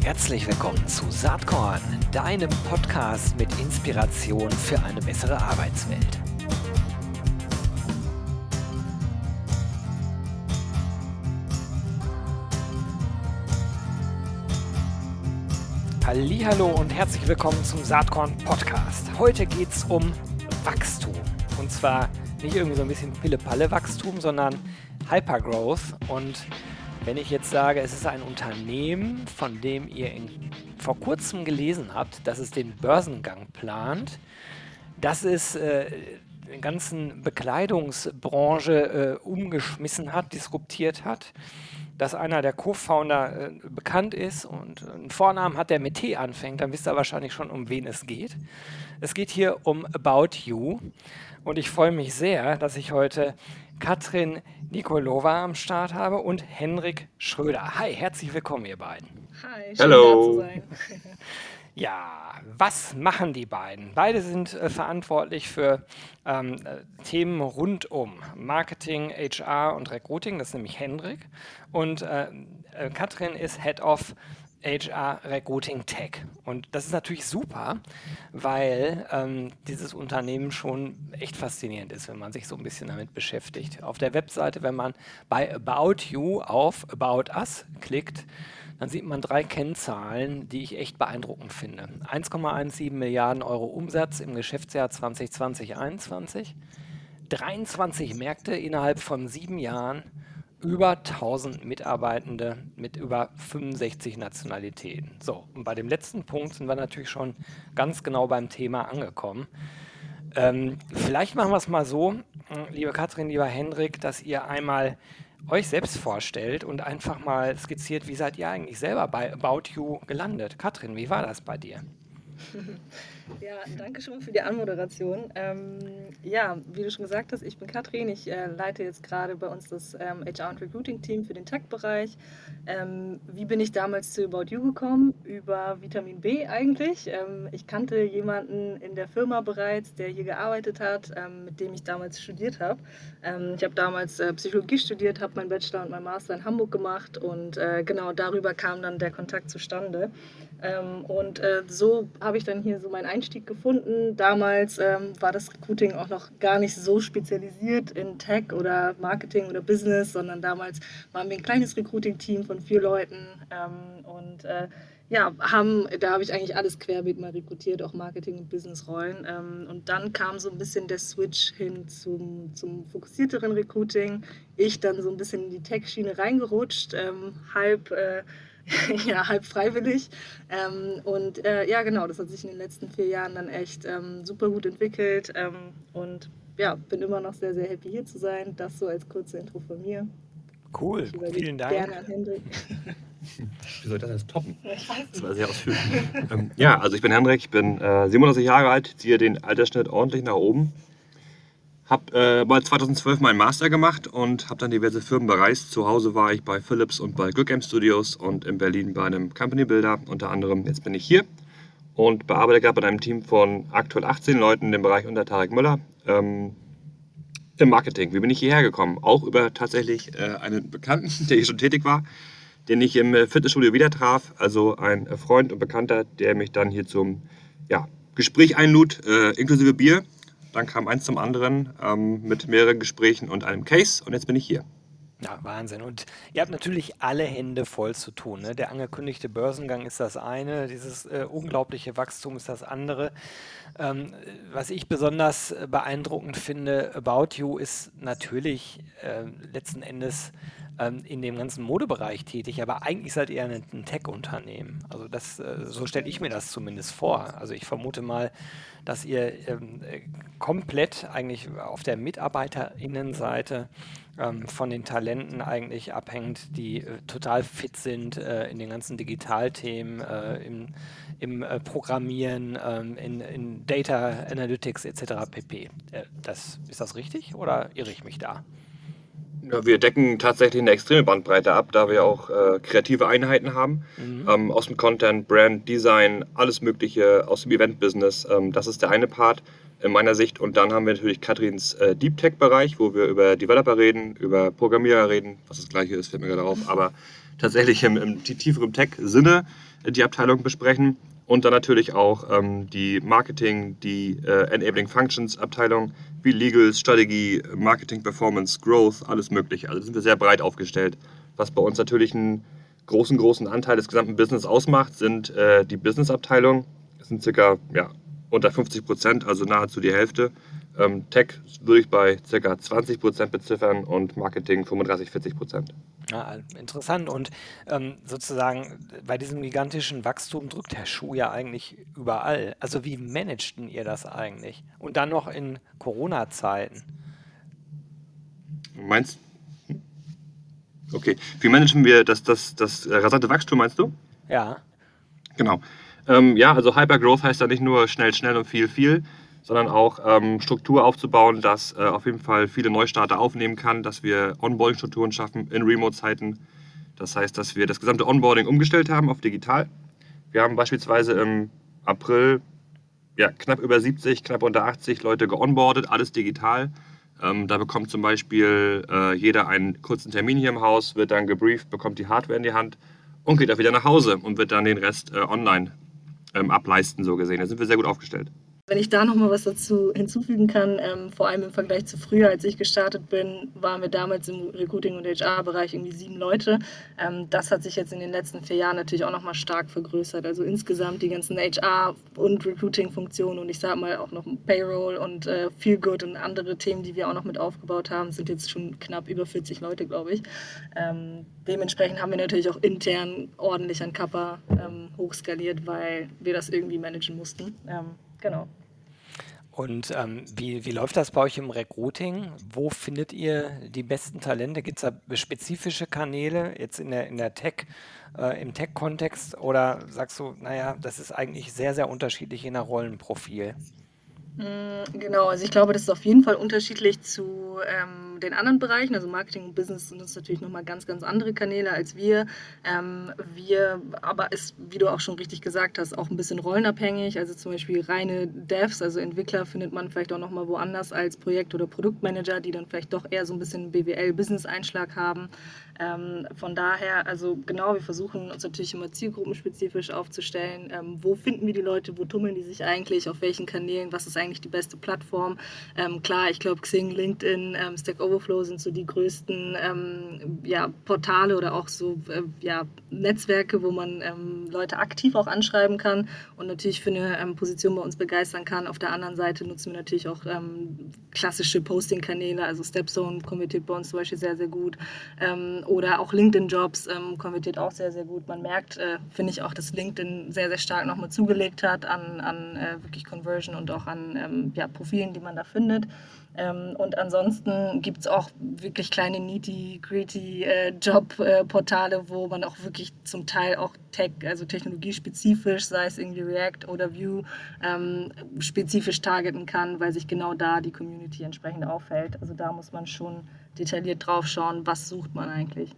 Herzlich willkommen zu Saatkorn, deinem Podcast mit Inspiration für eine bessere Arbeitswelt. Hallo und herzlich willkommen zum Saatkorn Podcast. Heute geht es um Wachstum und zwar nicht irgendwie so ein bisschen Pille-Palle-Wachstum, sondern Hypergrowth und wenn ich jetzt sage, es ist ein Unternehmen, von dem ihr in, vor kurzem gelesen habt, dass es den Börsengang plant, dass es äh, die ganzen Bekleidungsbranche äh, umgeschmissen hat, disruptiert hat, dass einer der Co-Founder äh, bekannt ist und einen Vornamen hat, der mit T anfängt, dann wisst ihr wahrscheinlich schon, um wen es geht. Es geht hier um About You und ich freue mich sehr, dass ich heute Katrin Nikolova am Start habe und Henrik Schröder. Hi, herzlich willkommen, ihr beiden. Hi, schön Hello. da zu sein. Ja, was machen die beiden? Beide sind äh, verantwortlich für ähm, äh, Themen rund um Marketing, HR und Recruiting, das ist nämlich Henrik. Und äh, äh Katrin ist Head of HR Recruiting Tech. Und das ist natürlich super, weil ähm, dieses Unternehmen schon echt faszinierend ist, wenn man sich so ein bisschen damit beschäftigt. Auf der Webseite, wenn man bei About You auf About Us klickt, dann sieht man drei Kennzahlen, die ich echt beeindruckend finde. 1,17 Milliarden Euro Umsatz im Geschäftsjahr 2020-21, 23 Märkte innerhalb von sieben Jahren über 1000 Mitarbeitende mit über 65 Nationalitäten. So, und bei dem letzten Punkt sind wir natürlich schon ganz genau beim Thema angekommen. Ähm, vielleicht machen wir es mal so, liebe Katrin, lieber Hendrik, dass ihr einmal euch selbst vorstellt und einfach mal skizziert, wie seid ihr eigentlich selber bei About You gelandet? Katrin, wie war das bei dir? Ja, danke schon für die Anmoderation. Ähm, ja, wie du schon gesagt hast, ich bin Katrin. Ich äh, leite jetzt gerade bei uns das ähm, HR und Recruiting Team für den Tech-Bereich. Ähm, wie bin ich damals zu About You gekommen? Über Vitamin B eigentlich. Ähm, ich kannte jemanden in der Firma bereits, der hier gearbeitet hat, ähm, mit dem ich damals studiert habe. Ähm, ich habe damals äh, Psychologie studiert, habe meinen Bachelor und meinen Master in Hamburg gemacht und äh, genau darüber kam dann der Kontakt zustande. Ähm, und äh, so habe ich dann hier so meinen Einstieg gefunden. Damals ähm, war das Recruiting auch noch gar nicht so spezialisiert in Tech oder Marketing oder Business, sondern damals waren wir ein kleines Recruiting-Team von vier Leuten ähm, und äh, ja, haben, da habe ich eigentlich alles querbeet mal rekrutiert, auch Marketing- und Business-Rollen. Ähm, und dann kam so ein bisschen der Switch hin zum, zum fokussierteren Recruiting. Ich dann so ein bisschen in die Tech-Schiene reingerutscht, ähm, halb äh, ja, halb freiwillig. Ähm, und äh, ja, genau, das hat sich in den letzten vier Jahren dann echt ähm, super gut entwickelt. Ähm, und ja, bin immer noch sehr, sehr happy hier zu sein. Das so als kurze Intro von mir. Cool, vielen Dank. Gerne an Hendrik. Wie soll ich das jetzt toppen? Das war sehr ausführlich. ähm, ja, also ich bin Hendrik, ich bin äh, 37 Jahre alt, ziehe den Altersschnitt ordentlich nach oben. Habe äh, bald 2012 meinen Master gemacht und habe dann diverse Firmen bereist. Zu Hause war ich bei Philips und bei Game Studios und in Berlin bei einem Company Builder. Unter anderem, jetzt bin ich hier und bearbeite gerade bei einem Team von aktuell 18 Leuten im Bereich unter Tarek Müller ähm, im Marketing. Wie bin ich hierher gekommen? Auch über tatsächlich äh, einen Bekannten, der hier schon tätig war, den ich im äh, Fitnessstudio wieder traf. Also ein Freund und Bekannter, der mich dann hier zum ja, Gespräch einlud, äh, inklusive Bier. Dann kam eins zum anderen ähm, mit mehreren Gesprächen und einem Case und jetzt bin ich hier. Ja, Wahnsinn. Und ihr habt natürlich alle Hände voll zu tun. Ne? Der angekündigte Börsengang ist das eine, dieses äh, unglaubliche Wachstum ist das andere. Ähm, was ich besonders beeindruckend finde, About You ist natürlich äh, letzten Endes ähm, in dem ganzen Modebereich tätig, aber eigentlich seid ihr ein, ein Tech-Unternehmen. Also das, äh, so stelle ich mir das zumindest vor. Also ich vermute mal, dass ihr ähm, komplett eigentlich auf der Mitarbeiterinnenseite ähm, von den Talenten eigentlich abhängt, die äh, total fit sind äh, in den ganzen Digitalthemen, äh, im, im äh, Programmieren, ähm, in, in, Data Analytics etc. pp. Äh, das, ist das richtig oder irre ich mich da? Ja, wir decken tatsächlich eine extreme Bandbreite ab, da wir auch äh, kreative Einheiten haben. Mhm. Ähm, aus dem Content, Brand, Design, alles Mögliche aus dem Event-Business. Ähm, das ist der eine Part. In meiner Sicht. Und dann haben wir natürlich Katrins äh, Deep Tech-Bereich, wo wir über Developer reden, über Programmierer reden, was das gleiche ist, fällt mir gerade auf, aber tatsächlich im, im tieferen Tech-Sinne äh, die Abteilung besprechen. Und dann natürlich auch ähm, die Marketing, die äh, Enabling Functions Abteilung, wie Legal, Strategie, Marketing, Performance, Growth, alles Mögliche. Also sind wir sehr breit aufgestellt. Was bei uns natürlich einen großen, großen Anteil des gesamten Business ausmacht, sind äh, die Business-Abteilungen. Das sind circa ja, unter 50 Prozent, also nahezu die Hälfte. Ähm, Tech würde ich bei ca. 20 Prozent beziffern und Marketing 35, 40 Prozent. Ja, interessant. Und ähm, sozusagen bei diesem gigantischen Wachstum drückt Herr Schuh ja eigentlich überall. Also wie managten ihr das eigentlich? Und dann noch in Corona-Zeiten. Meinst du? Okay. Wie managen wir das, das, das rasante Wachstum, meinst du? Ja. Genau. Ähm, ja, also Hypergrowth heißt ja nicht nur schnell, schnell und viel, viel, sondern auch ähm, Struktur aufzubauen, dass äh, auf jeden Fall viele Neustarter aufnehmen kann, dass wir Onboarding-Strukturen schaffen in Remote-Zeiten. Das heißt, dass wir das gesamte Onboarding umgestellt haben auf digital. Wir haben beispielsweise im April ja, knapp über 70, knapp unter 80 Leute geonboardet, alles digital. Ähm, da bekommt zum Beispiel äh, jeder einen kurzen Termin hier im Haus, wird dann gebrieft, bekommt die Hardware in die Hand und geht auch wieder nach Hause und wird dann den Rest äh, online ähm, ableisten, so gesehen. Da sind wir sehr gut aufgestellt. Wenn ich da noch mal was dazu hinzufügen kann, ähm, vor allem im Vergleich zu früher, als ich gestartet bin, waren wir damals im Recruiting- und HR-Bereich irgendwie sieben Leute. Ähm, das hat sich jetzt in den letzten vier Jahren natürlich auch noch mal stark vergrößert. Also insgesamt die ganzen HR- und Recruiting-Funktionen und ich sage mal auch noch Payroll und äh, Feel Good und andere Themen, die wir auch noch mit aufgebaut haben, sind jetzt schon knapp über 40 Leute, glaube ich. Ähm, dementsprechend haben wir natürlich auch intern ordentlich an Kappa ähm, hochskaliert, weil wir das irgendwie managen mussten. Ähm, Genau. Und ähm, wie, wie läuft das bei euch im Recruiting? Wo findet ihr die besten Talente? Gibt es da spezifische Kanäle jetzt in der, in der Tech, äh, im Tech-Kontext? Oder sagst du, naja, das ist eigentlich sehr, sehr unterschiedlich je nach Rollenprofil? Mm, genau, also ich glaube, das ist auf jeden Fall unterschiedlich zu ähm, den anderen Bereichen. Also Marketing und Business sind uns natürlich nochmal ganz, ganz andere Kanäle als wir. Ähm, wir, aber ist, wie du auch schon richtig gesagt hast, auch ein bisschen rollenabhängig. Also zum Beispiel reine Devs, also Entwickler, findet man vielleicht auch nochmal woanders als Projekt- oder Produktmanager, die dann vielleicht doch eher so ein bisschen BWL-Business-Einschlag haben. Ähm, von daher, also genau, wir versuchen uns natürlich immer zielgruppenspezifisch aufzustellen. Ähm, wo finden wir die Leute, wo tummeln die sich eigentlich, auf welchen Kanälen, was ist eigentlich die beste Plattform? Ähm, klar, ich glaube, Xing, LinkedIn, ähm, Stack Overflow sind so die größten ähm, ja, Portale oder auch so äh, ja, Netzwerke, wo man ähm, Leute aktiv auch anschreiben kann und natürlich für eine Position bei uns begeistern kann. Auf der anderen Seite nutzen wir natürlich auch klassische Posting-Kanäle, also Stepzone konvertiert bei uns zum Beispiel sehr, sehr gut oder auch LinkedIn-Jobs ähm, konvertiert auch sehr, sehr gut. Man merkt, äh, finde ich auch, dass LinkedIn sehr, sehr stark nochmal zugelegt hat an, an äh, wirklich Conversion und auch an ähm, ja, Profilen, die man da findet. Ähm, und ansonsten gibt es auch wirklich kleine nitty-gritty äh, Jobportale, äh, wo man auch wirklich zum Teil auch Tech, also technologiespezifisch, sei es irgendwie React oder Vue, ähm, spezifisch targeten kann, weil sich genau da die Community entsprechend auffällt. Also da muss man schon detailliert drauf schauen, was sucht man eigentlich.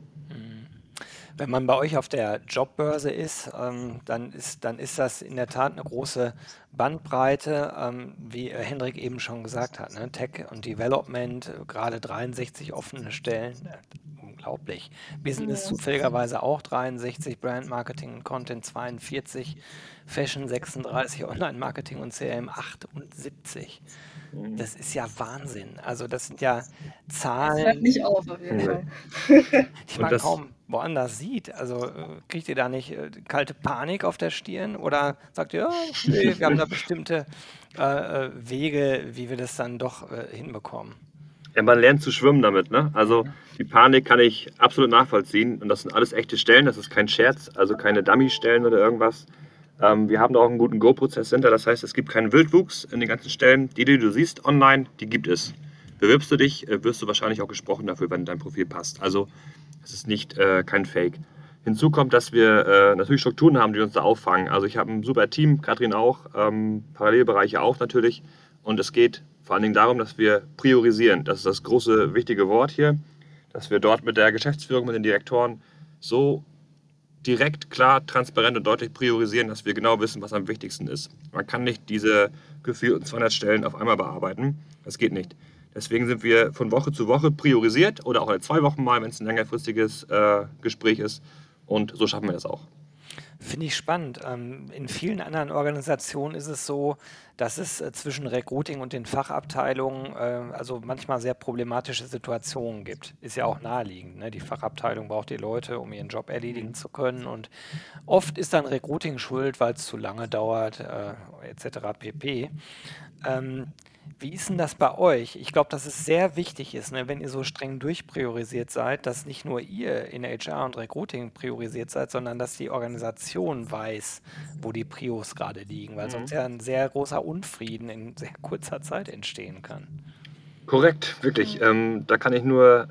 Wenn man bei euch auf der Jobbörse ist, ähm, dann ist, dann ist das in der Tat eine große Bandbreite, ähm, wie äh, Hendrik eben schon gesagt hat. Ne? Tech und Development, gerade 63 offene Stellen, äh, unglaublich. Business zufälligerweise auch 63, Brand Marketing und Content 42, Fashion 36, Online Marketing und CRM 78. Mhm. Das ist ja Wahnsinn. Also das sind ja Zahlen. Das hört nicht auf, auf jeden Fall. die man kaum woanders sieht. Also äh, kriegt ihr da nicht äh, kalte Panik auf der Stirn oder sagt ihr, ja, nee, wir haben da bestimmte äh, äh, Wege, wie wir das dann doch äh, hinbekommen? Ja, man lernt zu schwimmen damit. Ne? Also die Panik kann ich absolut nachvollziehen. Und das sind alles echte Stellen, das ist kein Scherz, also keine Dummy-Stellen oder irgendwas. Ähm, wir haben da auch einen guten Go-Prozess hinter. Das heißt, es gibt keinen Wildwuchs in den ganzen Stellen. Die, die du siehst online, die gibt es. Bewirbst du dich, äh, wirst du wahrscheinlich auch gesprochen dafür, wenn dein Profil passt. Also es ist nicht äh, kein Fake. Hinzu kommt, dass wir äh, natürlich Strukturen haben, die uns da auffangen. Also ich habe ein super Team, Katrin auch, ähm, Parallelbereiche auch natürlich. Und es geht vor allen Dingen darum, dass wir priorisieren. Das ist das große, wichtige Wort hier, dass wir dort mit der Geschäftsführung, mit den Direktoren so direkt, klar, transparent und deutlich priorisieren, dass wir genau wissen, was am wichtigsten ist. Man kann nicht diese gefühlten 200 Stellen auf einmal bearbeiten. Das geht nicht. Deswegen sind wir von Woche zu Woche priorisiert oder auch alle zwei Wochen mal, wenn es ein längerfristiges äh, Gespräch ist. Und so schaffen wir das auch. Finde ich spannend. Ähm, in vielen anderen Organisationen ist es so, dass es äh, zwischen Recruiting und den Fachabteilungen äh, also manchmal sehr problematische Situationen gibt. Ist ja auch naheliegend. Ne? Die Fachabteilung braucht die Leute, um ihren Job erledigen mhm. zu können. Und oft ist dann Recruiting schuld, weil es zu lange dauert, äh, etc. pp. Ähm, wie ist denn das bei euch? Ich glaube, dass es sehr wichtig ist, ne, wenn ihr so streng durchpriorisiert seid, dass nicht nur ihr in HR und Recruiting priorisiert seid, sondern dass die Organisation weiß, wo die Prios gerade liegen, weil mhm. sonst ja ein sehr großer Unfrieden in sehr kurzer Zeit entstehen kann. Korrekt, wirklich. Mhm. Ähm, da kann ich nur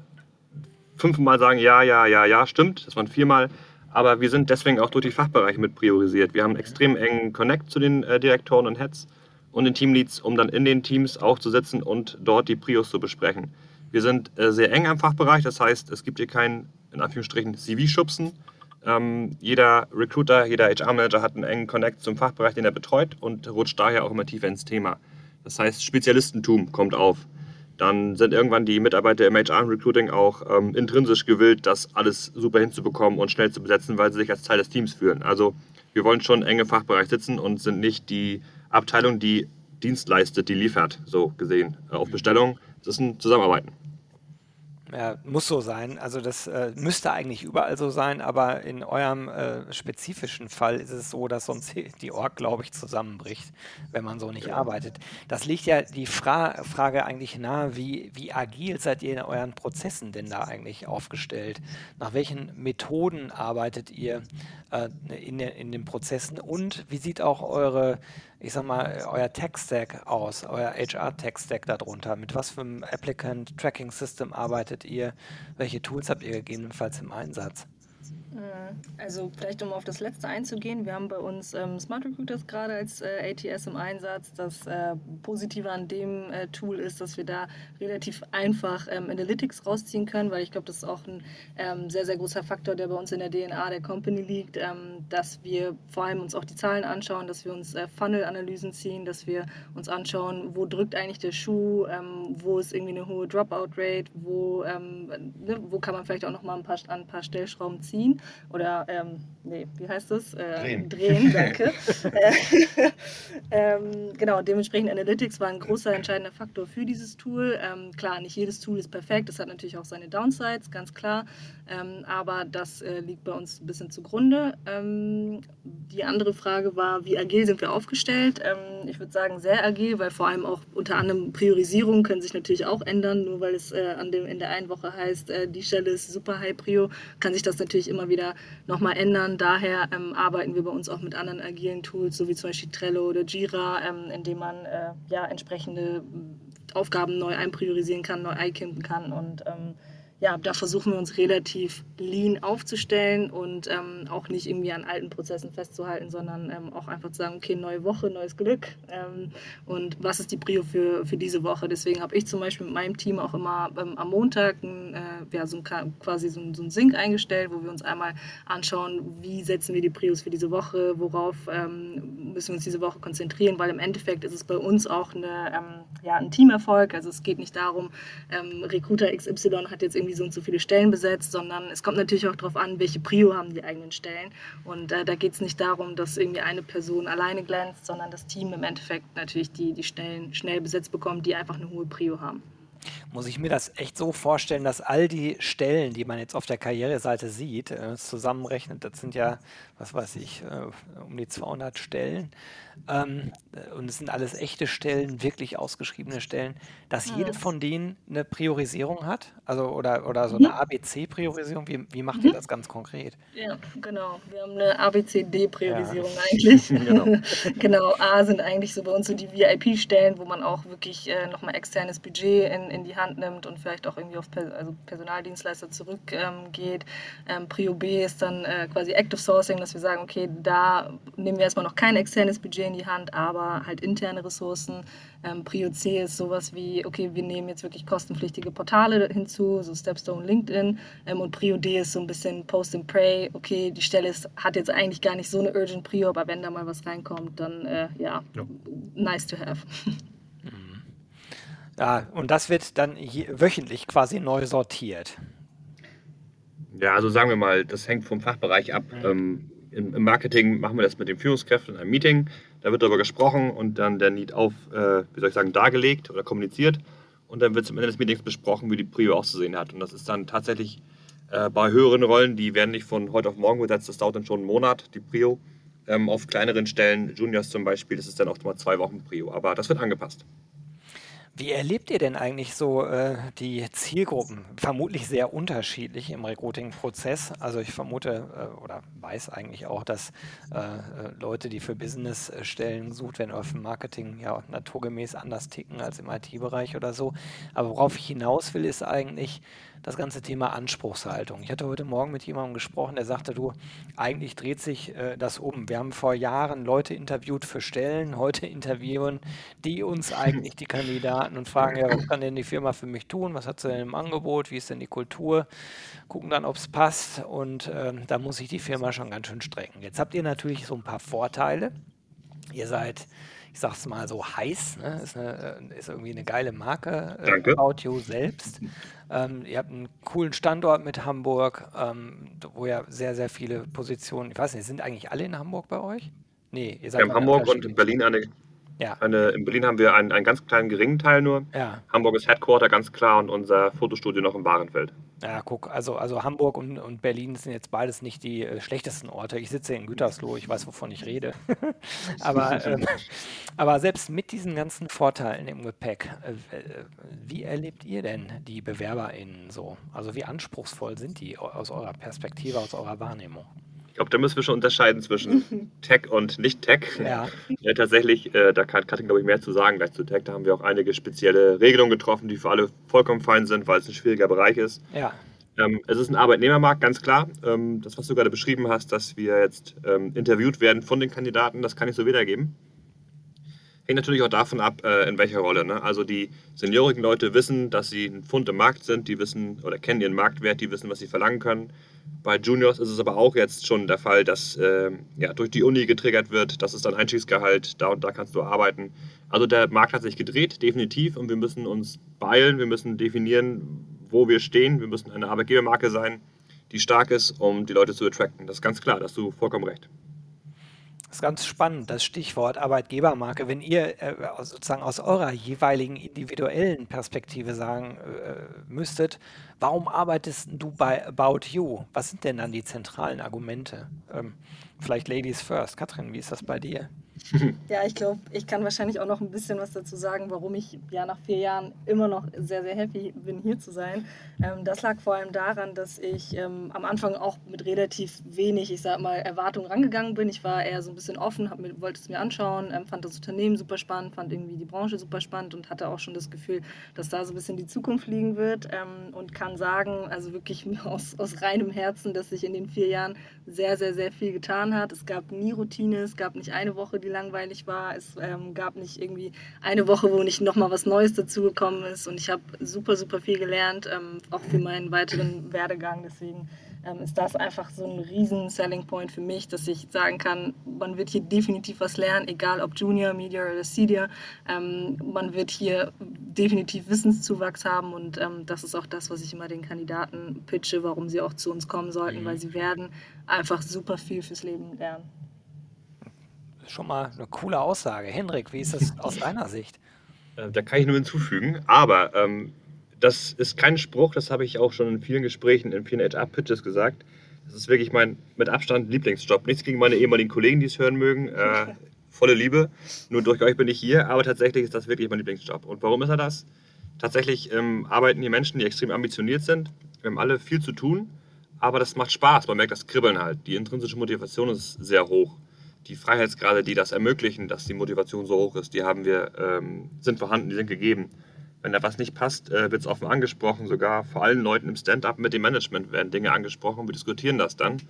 fünfmal sagen, ja, ja, ja, ja, stimmt. Das waren viermal. Aber wir sind deswegen auch durch die Fachbereiche mit priorisiert. Wir haben einen extrem engen Connect zu den äh, Direktoren und Heads und den Teamleads, um dann in den Teams auch zu sitzen und dort die Prios zu besprechen. Wir sind äh, sehr eng am Fachbereich, das heißt, es gibt hier kein, in Anführungsstrichen, CV-Schubsen. Ähm, jeder Recruiter, jeder HR-Manager hat einen engen Connect zum Fachbereich, den er betreut und rutscht daher auch immer tiefer ins Thema. Das heißt, Spezialistentum kommt auf. Dann sind irgendwann die Mitarbeiter im HR-Recruiting auch ähm, intrinsisch gewillt, das alles super hinzubekommen und schnell zu besetzen, weil sie sich als Teil des Teams fühlen. Also wir wollen schon eng im Fachbereich sitzen und sind nicht die Abteilung, die Dienst leistet, die liefert, so gesehen, äh, auf Bestellung. Das ist ein Zusammenarbeiten. Ja, muss so sein. Also das äh, müsste eigentlich überall so sein, aber in eurem äh, spezifischen Fall ist es so, dass sonst die Org, glaube ich, zusammenbricht, wenn man so nicht ja. arbeitet. Das liegt ja die Fra Frage eigentlich nahe, wie, wie agil seid ihr in euren Prozessen denn da eigentlich aufgestellt? Nach welchen Methoden arbeitet ihr äh, in, in den Prozessen und wie sieht auch eure ich sag mal, euer Tech-Stack aus, euer HR-Tech-Stack darunter? Mit was für einem Applicant Tracking System arbeitet ihr? Welche Tools habt ihr gegebenenfalls im Einsatz? Mhm. Also vielleicht um auf das letzte einzugehen, wir haben bei uns ähm, Smart Recruiters gerade als äh, ATS im Einsatz. Das äh, Positive an dem äh, Tool ist, dass wir da relativ einfach ähm, Analytics rausziehen können, weil ich glaube, das ist auch ein ähm, sehr, sehr großer Faktor, der bei uns in der DNA der Company liegt, ähm, dass wir vor allem uns auch die Zahlen anschauen, dass wir uns äh, Funnel-Analysen ziehen, dass wir uns anschauen, wo drückt eigentlich der Schuh, ähm, wo ist irgendwie eine hohe Dropout-Rate, wo, ähm, ne, wo kann man vielleicht auch noch mal ein paar, an ein paar Stellschrauben ziehen oder, ähm, nee, wie heißt das? Äh, drehen. Drehen, danke. Äh, ähm, genau, dementsprechend Analytics war ein großer entscheidender Faktor für dieses Tool. Ähm, klar, nicht jedes Tool ist perfekt, es hat natürlich auch seine Downsides, ganz klar. Ähm, aber das äh, liegt bei uns ein bisschen zugrunde. Ähm, die andere Frage war, wie agil sind wir aufgestellt? Ähm, ich würde sagen, sehr agil, weil vor allem auch unter anderem Priorisierungen können sich natürlich auch ändern. Nur weil es äh, an dem, in der einen Woche heißt, äh, die Stelle ist super High Prio, kann sich das natürlich immer wieder nochmal ändern. Daher ähm, arbeiten wir bei uns auch mit anderen agilen Tools, so wie zum Beispiel Trello oder Jira, ähm, in dem man äh, ja, entsprechende Aufgaben neu einpriorisieren kann, neu einkimpen kann und ähm, ja, da versuchen wir uns relativ lean aufzustellen und ähm, auch nicht irgendwie an alten Prozessen festzuhalten, sondern ähm, auch einfach zu sagen, okay, neue Woche, neues Glück ähm, und was ist die Prio für, für diese Woche. Deswegen habe ich zum Beispiel mit meinem Team auch immer ähm, am Montag ein, äh, ja, so ein, quasi so ein, so ein Sync eingestellt, wo wir uns einmal anschauen, wie setzen wir die Prios für diese Woche, worauf ähm, müssen wir uns diese Woche konzentrieren, weil im Endeffekt ist es bei uns auch eine, ähm, ja, ein Teamerfolg. Also es geht nicht darum, Recruiter XY hat jetzt irgendwie so und so viele Stellen besetzt, sondern es kommt natürlich auch darauf an, welche Prio haben die eigenen Stellen. Und äh, da geht es nicht darum, dass irgendwie eine Person alleine glänzt, sondern das Team im Endeffekt natürlich die, die Stellen schnell besetzt bekommt, die einfach eine hohe Prio haben. Muss ich mir das echt so vorstellen, dass all die Stellen, die man jetzt auf der Karriereseite sieht, äh, zusammenrechnet, das sind ja, was weiß ich, äh, um die 200 Stellen, ähm, und es sind alles echte Stellen, wirklich ausgeschriebene Stellen, dass mhm. jede von denen eine Priorisierung hat? Also oder, oder so eine mhm. ABC-Priorisierung? Wie, wie macht mhm. ihr das ganz konkret? Ja, genau. Wir haben eine ABCD-Priorisierung ja. eigentlich. genau. genau. A sind eigentlich so bei uns so die VIP-Stellen, wo man auch wirklich äh, nochmal externes Budget in, in die Hand nimmt und vielleicht auch irgendwie auf per also Personaldienstleister zurückgeht. Ähm, Prio B ist dann äh, quasi Active Sourcing, dass wir sagen, okay, da nehmen wir erstmal noch kein externes Budget in die Hand, aber halt interne Ressourcen. Ähm, Prio C ist sowas wie, okay, wir nehmen jetzt wirklich kostenpflichtige Portale hinzu, so Stepstone, LinkedIn. Ähm, und Prio D ist so ein bisschen Post and Pray. Okay, die Stelle ist, hat jetzt eigentlich gar nicht so eine Urgent Prio, aber wenn da mal was reinkommt, dann äh, ja, ja, nice to have. Ja, und das wird dann wöchentlich quasi neu sortiert. Ja, also sagen wir mal, das hängt vom Fachbereich ab. Mhm. Ähm, im, im, Marketing machen wir das mit den Führungskräften in einem Meeting. Da wird darüber gesprochen und dann der Need auf, äh, wie soll ich sagen, dargelegt oder kommuniziert. Und dann wird am Ende des Meetings besprochen, wie die Prio auszusehen hat. Und das ist dann tatsächlich äh, bei höheren Rollen, die werden nicht von heute auf morgen gesetzt, das dauert dann schon einen Monat, die Prio. Ähm, auf kleineren Stellen, Juniors zum Beispiel, das ist dann auch mal zwei Wochen Prio. Aber das wird angepasst. Wie erlebt ihr denn eigentlich so äh, die Zielgruppen? Vermutlich sehr unterschiedlich im Recruiting-Prozess. Also ich vermute äh, oder weiß eigentlich auch, dass äh, äh Leute, die für Business-Stellen gesucht werden oder für Marketing, ja naturgemäß anders ticken als im IT-Bereich oder so. Aber worauf ich hinaus will, ist eigentlich, das ganze Thema Anspruchshaltung. Ich hatte heute Morgen mit jemandem gesprochen, der sagte, du, eigentlich dreht sich äh, das um. Wir haben vor Jahren Leute interviewt für Stellen, heute interviewen die uns eigentlich die Kandidaten und fragen, ja, was kann denn die Firma für mich tun? Was hat sie denn im Angebot? Wie ist denn die Kultur? Gucken dann, ob es passt und äh, da muss sich die Firma schon ganz schön strecken. Jetzt habt ihr natürlich so ein paar Vorteile. Ihr seid ich sag's mal so heiß, ne? ist, eine, äh, ist irgendwie eine geile Marke, äh, About You selbst. Ähm, ihr habt einen coolen Standort mit Hamburg, ähm, wo ja sehr, sehr viele Positionen, ich weiß nicht, sind eigentlich alle in Hamburg bei euch? Nee, ihr seid Wir haben Hamburg und in Berlin eine ja. Eine, in Berlin haben wir einen, einen ganz kleinen geringen Teil nur. Ja. Hamburg ist Headquarter, ganz klar, und unser Fotostudio noch im Bahrenfeld. Ja, guck, also, also Hamburg und, und Berlin sind jetzt beides nicht die äh, schlechtesten Orte. Ich sitze in Gütersloh, ich weiß, wovon ich rede. aber, ähm, aber selbst mit diesen ganzen Vorteilen im Gepäck, äh, äh, wie erlebt ihr denn die BewerberInnen so? Also wie anspruchsvoll sind die aus eurer Perspektive, aus eurer Wahrnehmung? Ich glaube, da müssen wir schon unterscheiden zwischen Tech und Nicht-Tech. Ja. ja. tatsächlich, äh, da kann Katrin, glaube ich, mehr zu sagen gleich zu Tech. Da haben wir auch einige spezielle Regelungen getroffen, die für alle vollkommen fein sind, weil es ein schwieriger Bereich ist. Ja. Ähm, es ist ein Arbeitnehmermarkt, ganz klar. Ähm, das, was du gerade beschrieben hast, dass wir jetzt ähm, interviewt werden von den Kandidaten, das kann ich so wiedergeben. Hängt natürlich auch davon ab, äh, in welcher Rolle. Ne? Also die seniorigen Leute wissen, dass sie ein Pfund im Markt sind, die wissen oder kennen ihren Marktwert, die wissen, was sie verlangen können. Bei Juniors ist es aber auch jetzt schon der Fall, dass äh, ja, durch die Uni getriggert wird, das ist dann Einstiegsgehalt, da und da kannst du arbeiten. Also der Markt hat sich gedreht, definitiv, und wir müssen uns beeilen, wir müssen definieren, wo wir stehen, wir müssen eine Arbeitgebermarke sein, die stark ist, um die Leute zu attracten. Das ist ganz klar, da hast du vollkommen recht. Das ist ganz spannend, das Stichwort Arbeitgebermarke. Wenn ihr äh, sozusagen aus eurer jeweiligen individuellen Perspektive sagen äh, müsstet, warum arbeitest du bei About You? Was sind denn dann die zentralen Argumente? Ähm, vielleicht Ladies first. Katrin, wie ist das bei dir? Ja, ich glaube, ich kann wahrscheinlich auch noch ein bisschen was dazu sagen, warum ich ja nach vier Jahren immer noch sehr, sehr happy bin, hier zu sein. Ähm, das lag vor allem daran, dass ich ähm, am Anfang auch mit relativ wenig, ich sag mal, Erwartungen rangegangen bin. Ich war eher so ein bisschen offen, mir, wollte es mir anschauen, ähm, fand das Unternehmen super spannend, fand irgendwie die Branche super spannend und hatte auch schon das Gefühl, dass da so ein bisschen die Zukunft liegen wird ähm, und kann sagen, also wirklich aus, aus reinem Herzen, dass sich in den vier Jahren sehr, sehr, sehr viel getan hat. Es gab nie Routine, es gab nicht eine Woche, die langweilig war. Es ähm, gab nicht irgendwie eine Woche, wo nicht nochmal was Neues dazugekommen ist. Und ich habe super, super viel gelernt, ähm, auch für meinen weiteren Werdegang. Deswegen ähm, ist das einfach so ein riesen Selling Point für mich, dass ich sagen kann, man wird hier definitiv was lernen, egal ob Junior, Media oder Senior. Ähm, man wird hier definitiv Wissenszuwachs haben und ähm, das ist auch das, was ich immer den Kandidaten pitche, warum sie auch zu uns kommen sollten, mhm. weil sie werden einfach super viel fürs Leben lernen schon mal eine coole Aussage. Henrik, wie ist das aus deiner Sicht? Äh, da kann ich nur hinzufügen, aber ähm, das ist kein Spruch, das habe ich auch schon in vielen Gesprächen, in vielen HR-Pitches gesagt. Das ist wirklich mein mit Abstand Lieblingsjob. Nichts gegen meine ehemaligen Kollegen, die es hören mögen. Äh, volle Liebe. Nur durch euch bin ich hier, aber tatsächlich ist das wirklich mein Lieblingsjob. Und warum ist er das? Tatsächlich ähm, arbeiten hier Menschen, die extrem ambitioniert sind. Wir haben alle viel zu tun, aber das macht Spaß. Man merkt das Kribbeln halt. Die intrinsische Motivation ist sehr hoch die Freiheitsgrade, die das ermöglichen, dass die Motivation so hoch ist, die haben wir, ähm, sind vorhanden, die sind gegeben. Wenn da was nicht passt, äh, wird es offen angesprochen. Sogar vor allen Leuten im Stand-up mit dem Management werden Dinge angesprochen. Wir diskutieren das dann.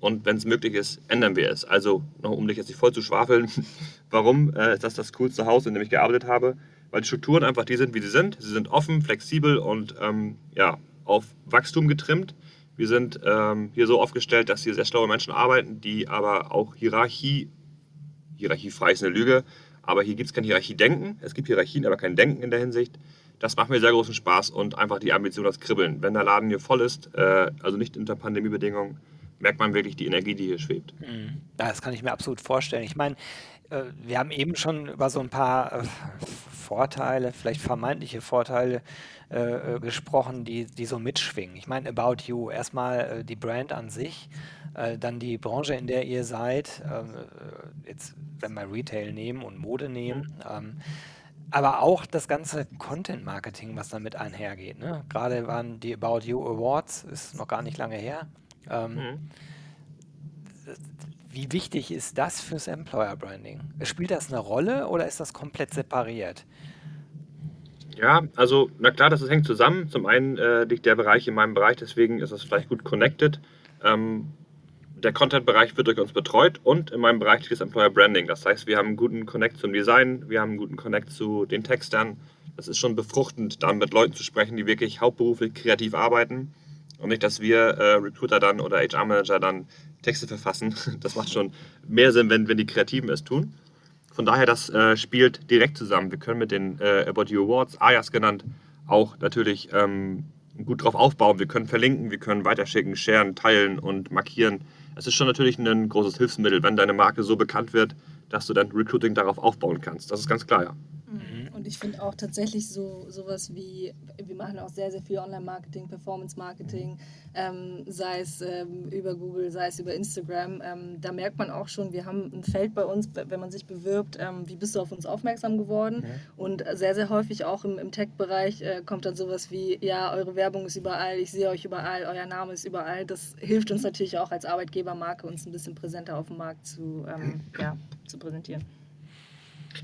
Und wenn es möglich ist, ändern wir es. Also, noch, um dich jetzt nicht voll zu schwafeln, warum äh, ist das das coolste Haus, in dem ich gearbeitet habe? Weil die Strukturen einfach die sind, wie sie sind. Sie sind offen, flexibel und ähm, ja, auf Wachstum getrimmt. Wir sind ähm, hier so aufgestellt, dass hier sehr schlaue Menschen arbeiten, die aber auch Hierarchie, hierarchiefrei ist eine Lüge, aber hier gibt es kein Hierarchiedenken. Es gibt Hierarchien, aber kein Denken in der Hinsicht. Das macht mir sehr großen Spaß und einfach die Ambition, das Kribbeln. Wenn der Laden hier voll ist, äh, also nicht unter Pandemiebedingungen, merkt man wirklich die Energie, die hier schwebt. Mhm. Das kann ich mir absolut vorstellen. Ich meine, äh, wir haben eben schon über so ein paar äh, Vorteile, vielleicht vermeintliche Vorteile äh, äh, gesprochen, die, die so mitschwingen. Ich meine, About You, erstmal die Brand an sich, äh, dann die Branche, in der ihr seid, ähm, äh, jetzt wenn wir Retail nehmen und Mode nehmen. Ähm, aber auch das ganze Content-Marketing, was damit einhergeht. Ne? Gerade waren die About You Awards, ist noch gar nicht lange her. Ähm, mhm. Wie wichtig ist das fürs Employer Branding? Spielt das eine Rolle oder ist das komplett separiert? Ja, also na klar, das hängt zusammen. Zum einen äh, liegt der Bereich in meinem Bereich, deswegen ist das vielleicht gut connected. Ähm, der Content-Bereich wird durch uns betreut und in meinem Bereich liegt das Employer Branding. Das heißt, wir haben einen guten Connect zum Design, wir haben einen guten Connect zu den Textern. Das ist schon befruchtend, dann mit Leuten zu sprechen, die wirklich hauptberuflich kreativ arbeiten und nicht, dass wir äh, Recruiter dann oder HR-Manager dann Texte verfassen. Das macht schon mehr Sinn, wenn, wenn die Kreativen es tun. Von daher, das äh, spielt direkt zusammen. Wir können mit den äh, About You Awards, AYAS genannt, auch natürlich ähm, gut drauf aufbauen. Wir können verlinken, wir können weiterschicken, sharen, teilen und markieren es ist schon natürlich ein großes Hilfsmittel, wenn deine Marke so bekannt wird, dass du dein Recruiting darauf aufbauen kannst. Das ist ganz klar, ja. Mhm. Und ich finde auch tatsächlich so sowas wie, wir machen auch sehr, sehr viel Online-Marketing, Performance-Marketing, ähm, sei es ähm, über Google, sei es über Instagram. Ähm, da merkt man auch schon, wir haben ein Feld bei uns, wenn man sich bewirbt, ähm, wie bist du auf uns aufmerksam geworden? Ja. Und sehr, sehr häufig auch im, im Tech-Bereich äh, kommt dann sowas wie, ja, eure Werbung ist überall, ich sehe euch überall, euer Name ist überall. Das hilft uns natürlich auch als Arbeitgebermarke, uns ein bisschen präsenter auf dem Markt zu, ähm, ja, zu präsentieren.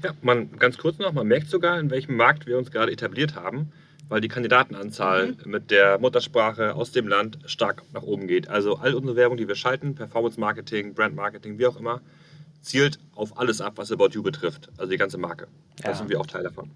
Ja, man, ganz kurz noch, man merkt sogar, in welchem Markt wir uns gerade etabliert haben, weil die Kandidatenanzahl mhm. mit der Muttersprache aus dem Land stark nach oben geht. Also all unsere Werbung, die wir schalten, Performance Marketing, Brand Marketing, wie auch immer, zielt auf alles ab, was About You betrifft. Also die ganze Marke. Da sind wir auch Teil davon.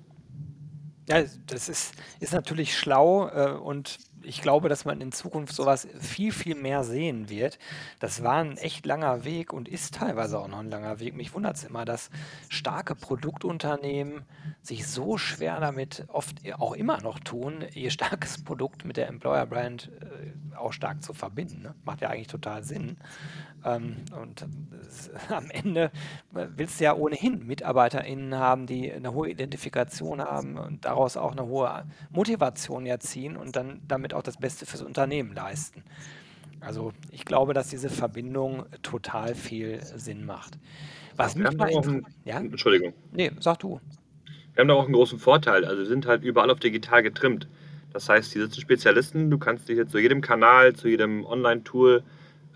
Ja, das ist, ist natürlich schlau äh, und ich glaube, dass man in Zukunft sowas viel, viel mehr sehen wird. Das war ein echt langer Weg und ist teilweise auch noch ein langer Weg. Mich wundert es immer, dass starke Produktunternehmen sich so schwer damit oft auch immer noch tun, ihr starkes Produkt mit der Employer Brand äh, auch stark zu verbinden. Ne? Macht ja eigentlich total Sinn. Ähm, und äh, am Ende willst du ja ohnehin MitarbeiterInnen haben, die eine hohe Identifikation haben und daraus auch eine hohe Motivation ja ziehen und dann damit auch das Beste fürs Unternehmen leisten. Also ich glaube, dass diese Verbindung total viel Sinn macht. Was mich mal einen, ja? Entschuldigung. Nee, sag du. Wir haben da auch einen großen Vorteil. Also wir sind halt überall auf digital getrimmt. Das heißt, hier sitzen Spezialisten. Du kannst dich jetzt zu jedem Kanal, zu jedem Online-Tool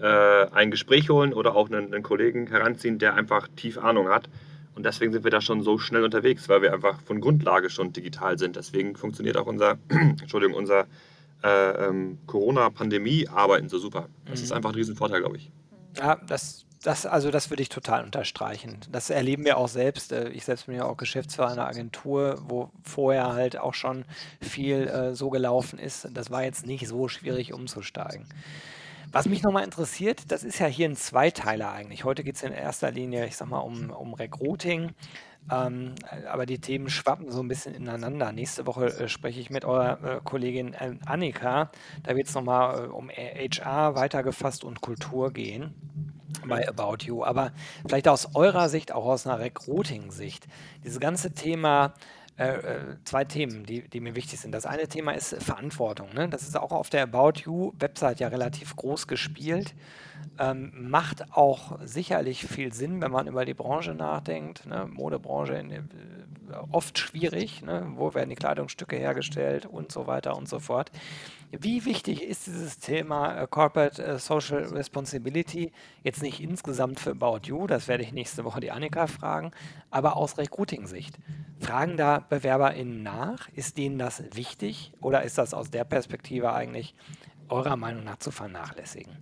äh, ein Gespräch holen oder auch einen, einen, Kollegen heranziehen, der einfach tief Ahnung hat. Und deswegen sind wir da schon so schnell unterwegs, weil wir einfach von Grundlage schon digital sind. Deswegen funktioniert auch unser, Entschuldigung, unser äh, ähm, Corona-Pandemie-Arbeiten so super. Das mhm. ist einfach ein Riesenvorteil, glaube ich. Ja, das, das, also das würde ich total unterstreichen. Das erleben wir auch selbst. Äh, ich selbst bin ja auch Geschäftsführer einer Agentur, wo vorher halt auch schon viel äh, so gelaufen ist. Das war jetzt nicht so schwierig umzusteigen. Was mich nochmal interessiert, das ist ja hier ein Zweiteiler eigentlich. Heute geht es in erster Linie, ich sag mal, um, um Recruiting. Ähm, aber die Themen schwappen so ein bisschen ineinander. Nächste Woche äh, spreche ich mit eurer äh, Kollegin äh, Annika. Da wird es nochmal äh, um HR weitergefasst und Kultur gehen bei About You. Aber vielleicht aus eurer Sicht, auch aus einer Recruiting-Sicht, dieses ganze Thema äh, äh, zwei Themen, die, die mir wichtig sind. Das eine Thema ist Verantwortung. Ne? Das ist auch auf der About You-Website ja relativ groß gespielt. Ähm, macht auch sicherlich viel Sinn, wenn man über die Branche nachdenkt. Ne? Modebranche in, oft schwierig. Ne? Wo werden die Kleidungsstücke hergestellt und so weiter und so fort. Wie wichtig ist dieses Thema äh, Corporate äh, Social Responsibility jetzt nicht insgesamt für About You, das werde ich nächste Woche die Annika fragen, aber aus Recruiting-Sicht. Fragen da BewerberInnen nach? Ist denen das wichtig oder ist das aus der Perspektive eigentlich eurer Meinung nach zu vernachlässigen?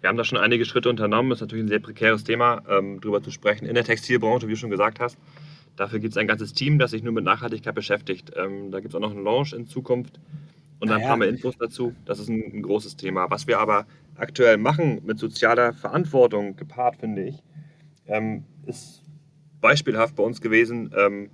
Wir haben da schon einige Schritte unternommen. Das ist natürlich ein sehr prekäres Thema, ähm, darüber zu sprechen. In der Textilbranche, wie du schon gesagt hast. Dafür gibt es ein ganzes Team, das sich nur mit Nachhaltigkeit beschäftigt. Ähm, da gibt es auch noch einen Launch in Zukunft und ein paar mehr Infos dazu. Das ist ein, ein, großes Thema. Was wir aber aktuell machen mit sozialer Verantwortung gepaart, finde ich, ähm, ist beispielhaft bei uns gewesen ähm,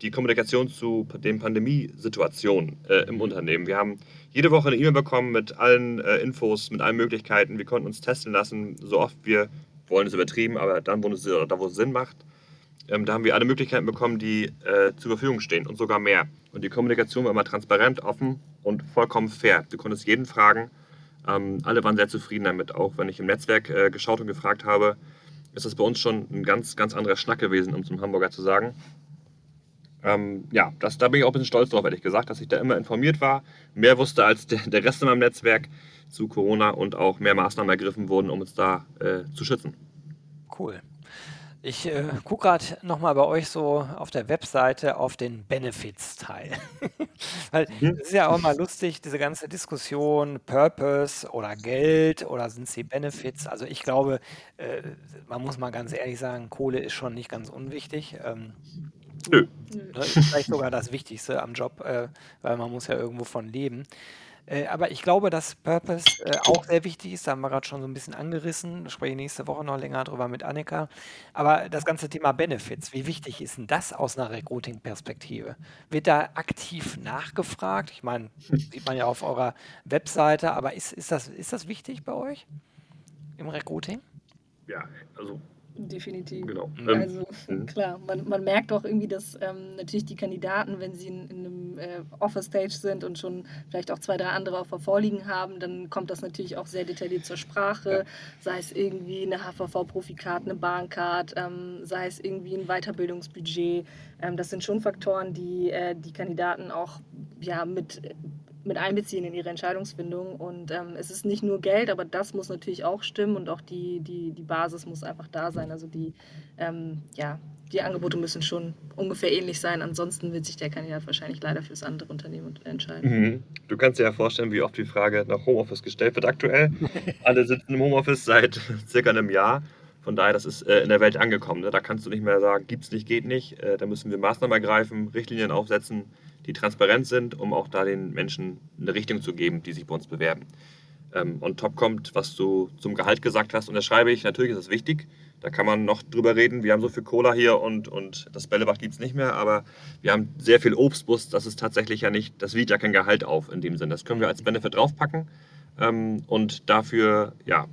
die Kommunikation zu den Pandemiesituationen äh, im Unternehmen. Wir haben jede Woche eine E-Mail bekommen mit allen äh, Infos, mit allen Möglichkeiten. Wir konnten uns testen lassen, so oft wir wollen es übertrieben, aber dann, wo es, da, wo es Sinn macht. Ähm, da haben wir alle Möglichkeiten bekommen, die äh, zur Verfügung stehen und sogar mehr. Und die Kommunikation war immer transparent, offen und vollkommen fair. Du konntest jeden fragen. Ähm, alle waren sehr zufrieden damit. Auch wenn ich im Netzwerk äh, geschaut und gefragt habe, ist das bei uns schon ein ganz, ganz anderer Schnack gewesen, um zum Hamburger zu sagen. Ähm, ja, das, da bin ich auch ein bisschen stolz drauf, ehrlich gesagt, dass ich da immer informiert war, mehr wusste als der, der Rest in meinem Netzwerk zu Corona und auch mehr Maßnahmen ergriffen wurden, um uns da äh, zu schützen. Cool. Ich äh, gucke gerade nochmal bei euch so auf der Webseite auf den Benefits-Teil. Weil mhm. es ist ja auch mal lustig, diese ganze Diskussion, Purpose oder Geld oder sind sie Benefits. Also ich glaube, äh, man muss mal ganz ehrlich sagen, Kohle ist schon nicht ganz unwichtig. Ähm, Nö. Ne, ist vielleicht sogar das Wichtigste am Job, äh, weil man muss ja irgendwo von leben. Äh, aber ich glaube, dass Purpose äh, auch sehr wichtig ist. Da haben wir gerade schon so ein bisschen angerissen. Da spreche ich nächste Woche noch länger drüber mit Annika. Aber das ganze Thema Benefits, wie wichtig ist denn das aus einer Recruiting-Perspektive? Wird da aktiv nachgefragt? Ich meine, sieht man ja auf eurer Webseite, aber ist, ist, das, ist das wichtig bei euch im Recruiting? Ja, also Definitiv. Genau. Ähm, also mhm. klar, man, man merkt auch irgendwie, dass ähm, natürlich die Kandidaten, wenn sie in, in einem äh, Offer-Stage sind und schon vielleicht auch zwei, drei andere Offer vorliegen haben, dann kommt das natürlich auch sehr detailliert zur Sprache. Ja. Sei es irgendwie eine HVV-Profikart, eine Bahncard, ähm, sei es irgendwie ein Weiterbildungsbudget. Ähm, das sind schon Faktoren, die äh, die Kandidaten auch ja, mit mit einbeziehen in ihre Entscheidungsfindung. Und ähm, es ist nicht nur Geld, aber das muss natürlich auch stimmen und auch die, die, die Basis muss einfach da sein. Also die, ähm, ja, die Angebote müssen schon ungefähr ähnlich sein. Ansonsten wird sich der Kandidat wahrscheinlich leider fürs andere Unternehmen entscheiden. Mhm. Du kannst dir ja vorstellen, wie oft die Frage nach Homeoffice gestellt wird aktuell. Alle sitzen im Homeoffice seit circa einem Jahr. Von daher, das ist äh, in der Welt angekommen. Ne? Da kannst du nicht mehr sagen, gibt es nicht, geht nicht. Äh, da müssen wir Maßnahmen ergreifen, Richtlinien aufsetzen die transparent sind, um auch da den Menschen eine Richtung zu geben, die sich bei uns bewerben. Ähm, top kommt, was du zum Gehalt gesagt hast, und das schreibe ich, natürlich ist das wichtig. Da kann man noch drüber reden. Wir haben so viel Cola hier und, und das Bällebad gibt es nicht mehr, aber wir haben sehr viel Obstbus. Das ist tatsächlich ja nicht, das wiegt ja kein Gehalt auf in dem Sinn. Das können wir als Benefit draufpacken ähm, und dafür, ja,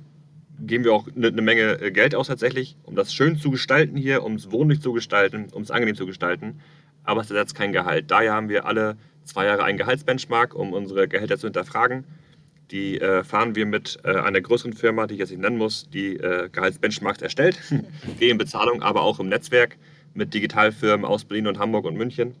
geben wir auch eine, eine, Menge äh, Geld aus tatsächlich, um das schön zu gestalten hier, um es wohnlich zu gestalten, um es angenehm zu gestalten aber es ersetzt kein Gehalt. Daher haben wir alle zwei Jahre einen Gehaltsbenchmark, um unsere Gehälter zu hinterfragen. Die äh, fahren wir mit äh, einer größeren Firma, die ich jetzt nicht nennen muss, die äh, Gehaltsbenchmarks erstellt, gehen Bezahlung, aber auch im Netzwerk mit Digitalfirmen aus Berlin und Hamburg und München.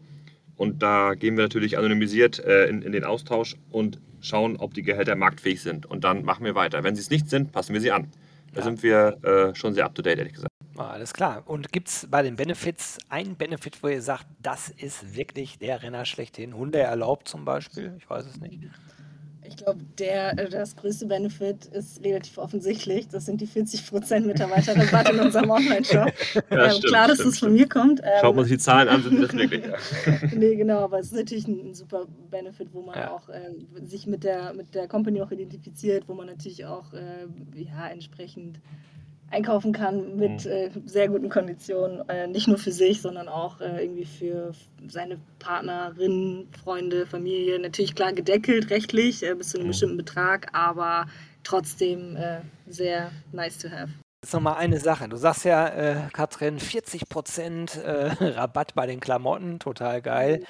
Und da gehen wir natürlich anonymisiert äh, in, in, den Austausch und schauen, ob die Gehälter marktfähig sind. Und dann machen wir weiter. Wenn sie es nicht sind, passen wir sie an. Da ja. sind wir äh, schon sehr up-to-date, ehrlich gesagt. Ah, alles klar. Und gibt es bei den Benefits einen Benefit, wo ihr sagt, das ist wirklich der Renner schlechthin? Hunde erlaubt zum Beispiel? Ich weiß es nicht. Ich glaube, der, äh, das größte Benefit ist relativ offensichtlich. Das sind die 40% Mitarbeiterrabatt in unserem Online-Shop. Ja, ähm, klar, dass das von mir kommt. Ähm, Schaut man sich die Zahlen an, sind das wirklich. nee, genau, aber es ist natürlich ein, ein super Benefit, wo man ja. auch äh, sich mit der, mit der Company auch identifiziert, wo man natürlich auch äh, ja, entsprechend einkaufen kann mit mhm. äh, sehr guten Konditionen, äh, nicht nur für sich, sondern auch äh, irgendwie für seine Partnerin, Freunde, Familie. Natürlich klar gedeckelt rechtlich äh, bis zu einem mhm. bestimmten Betrag, aber trotzdem äh, sehr nice to have. Jetzt nochmal eine Sache. Du sagst ja, äh, Katrin, 40% Rabatt bei den Klamotten, total geil. Mhm.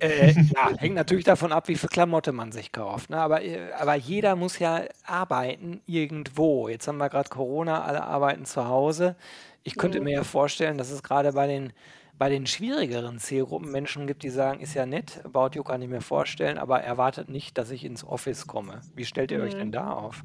Äh, ja, hängt natürlich davon ab, wie viel Klamotte man sich kauft. Ne? Aber, äh, aber jeder muss ja arbeiten irgendwo. Jetzt haben wir gerade Corona, alle arbeiten zu Hause. Ich könnte mir ja vorstellen, dass es gerade bei den, bei den schwierigeren Zielgruppen Menschen gibt, die sagen, ist ja nett, About You kann ich mir vorstellen, aber erwartet nicht, dass ich ins Office komme. Wie stellt ihr euch denn mhm. da auf?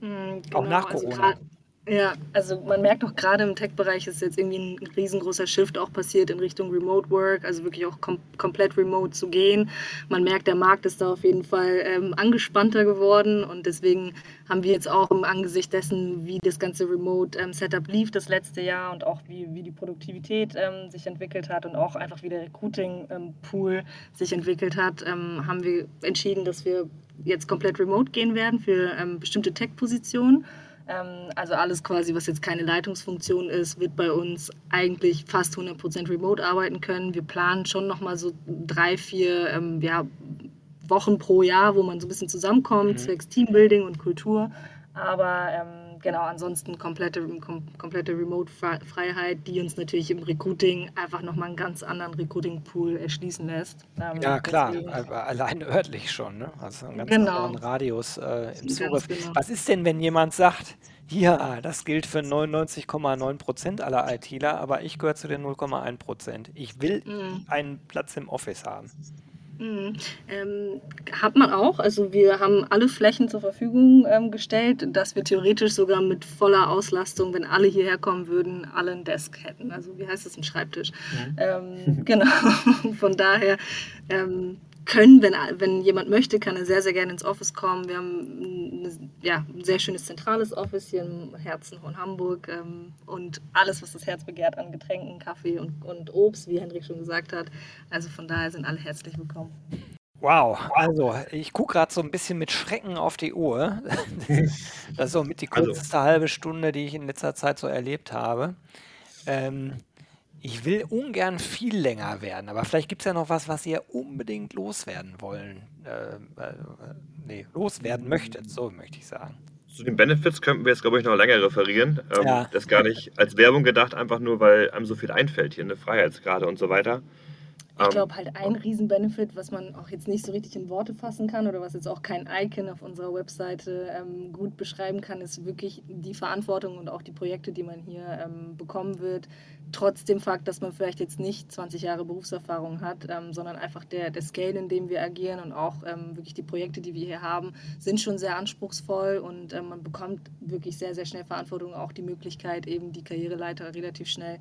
Mhm, genau, Auch nach also Corona. Also Ja, also man merkt auch gerade im Tech-Bereich ist jetzt irgendwie ein riesengroßer Shift auch passiert in Richtung Remote Work, also wirklich auch kom komplett remote zu gehen. Man merkt, der Markt ist da auf jeden Fall ähm, angespannter geworden und deswegen haben wir jetzt auch im Angesicht dessen, wie das ganze Remote-Setup ähm, lief das letzte Jahr und auch wie, wie die Produktivität ähm, sich entwickelt hat und auch einfach wie der Recruiting-Pool ähm, sich entwickelt hat, ähm, haben wir entschieden, dass wir jetzt komplett remote gehen werden für ähm, bestimmte Tech-Positionen. Ähm, also alles quasi, was jetzt keine Leitungsfunktion ist, wird bei uns eigentlich fast 100% remote arbeiten können. Wir planen schon nochmal so drei, vier ähm, ja, Wochen pro Jahr, wo man so ein bisschen zusammenkommt, mhm. zwecks Teambuilding und Kultur. Aber ähm, genau, ansonsten komplette, kom komplette Remote-Freiheit, die uns natürlich im Recruiting einfach nochmal einen ganz anderen Recruiting-Pool erschließen lässt. Ähm, ja, klar, deswegen, allein örtlich schon, ne? Also einen ganz genau. anderen Radius äh, im Zugriff. Genau. Was ist denn, wenn jemand sagt, ja, das gilt für 99,9 Prozent aller ITler, aber ich gehöre zu den 0,1 Prozent. Ich will mhm. einen Platz im Office haben. Mhm. Ähm, hat man auch. Also wir haben alle Flächen zur Verfügung ähm, gestellt, dass wir theoretisch sogar mit voller Auslastung, wenn alle hierher kommen würden, alle einen Desk hätten. Also wie heißt das, ein Schreibtisch. Mhm. Ähm, genau. Von daher ähm, können, wenn, wenn jemand möchte, kann er sehr, sehr gerne ins Office kommen. Wir haben ein, ja, ein sehr schönes zentrales Office hier im Herzen von Hamburg ähm, und alles, was das Herz begehrt an Getränken, Kaffee und, und Obst, wie Hendrik schon gesagt hat. Also von daher sind alle herzlich willkommen. Wow, also ich gucke gerade so ein bisschen mit Schrecken auf die Uhr. Das ist so mit die also kürzeste halbe Stunde, die ich in letzter Zeit so erlebt habe. Ähm, ich will ungern viel länger werden, aber vielleicht gibt es ja noch was, was ihr unbedingt loswerden wollen. Äh, äh, nee, loswerden möchtet, so möchte ich sagen. Zu den Benefits könnten wir jetzt, glaube ich, noch länger referieren. Ähm, ja. Das ist gar nicht als Werbung gedacht, einfach nur, weil einem so viel einfällt hier, eine Freiheitsgrade und so weiter. Ich ähm, glaube halt ein Riesenbenefit, was man auch jetzt nicht so richtig in Worte fassen kann oder was jetzt auch kein Icon auf unserer Webseite ähm, gut beschreiben kann, ist wirklich die Verantwortung und auch die Projekte, die man hier ähm, bekommen wird. Trotz dem Fakt, dass man vielleicht jetzt nicht 20 Jahre Berufserfahrung hat, ähm, sondern einfach der, der Scale, in dem wir agieren und auch ähm, wirklich die Projekte, die wir hier haben, sind schon sehr anspruchsvoll und ähm, man bekommt wirklich sehr, sehr schnell Verantwortung, auch die Möglichkeit, eben die Karriereleiter relativ schnell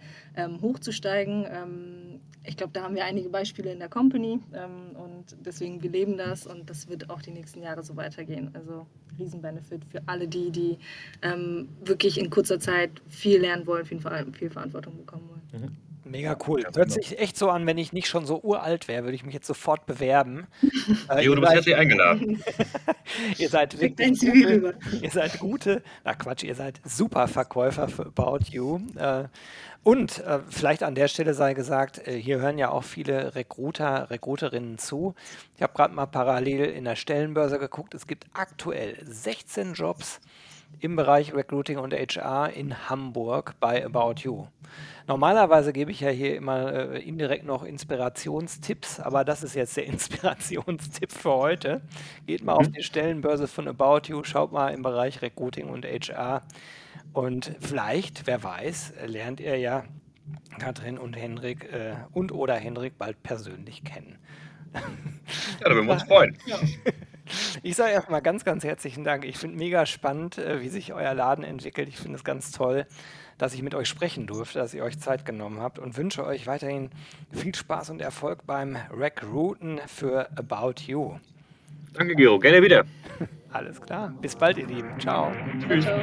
hochzusteigen. ich glaube, da haben wir einige Beispiele in der Company ähm, und deswegen wir leben das und das wird auch die nächsten Jahre so weitergehen. Also Riesenbenefit für alle die, die ähm, wirklich in kurzer Zeit viel lernen wollen, viel, viel Verantwortung bekommen wollen. Mhm. Mega cool. Hört genau. sich echt so an, wenn ich nicht schon so uralt wäre, würde ich mich jetzt sofort bewerben. äh, jo, du bist herzlich eingeladen. ihr seid wirklich gute, ihr seid gute, na Quatsch, ihr seid super Verkäufer für About You. Äh, und äh, vielleicht an der Stelle sei gesagt, äh, hier hören ja auch viele Recruiter, Recruiterinnen zu. Ich habe gerade mal parallel in der Stellenbörse geguckt. Es gibt aktuell 16 Jobs im Bereich Recruiting und HR in Hamburg bei About You. Normalerweise gebe ich ja hier immer äh, indirekt noch Inspirationstipps, aber das ist jetzt der Inspirationstipp für heute. Geht mal mhm. auf die Stellenbörse von About You, schaut mal im Bereich Recruiting und HR und vielleicht, wer weiß, lernt ihr ja Katrin und Henrik äh, und oder Henrik bald persönlich kennen. Ja, da würden wir uns freuen. Ja. Ich sage erstmal ganz, ganz herzlichen Dank. Ich finde mega spannend, äh, wie sich euer Laden entwickelt. Ich finde es ganz toll, dass ich mit euch sprechen durfte, dass ihr euch Zeit genommen habt und wünsche euch weiterhin viel Spaß und Erfolg beim Recruiten für About You. Danke, Gero. Gerne wieder. Alles klar. Bis bald, ihr Lieben. Ciao. Tschüss. Ciao.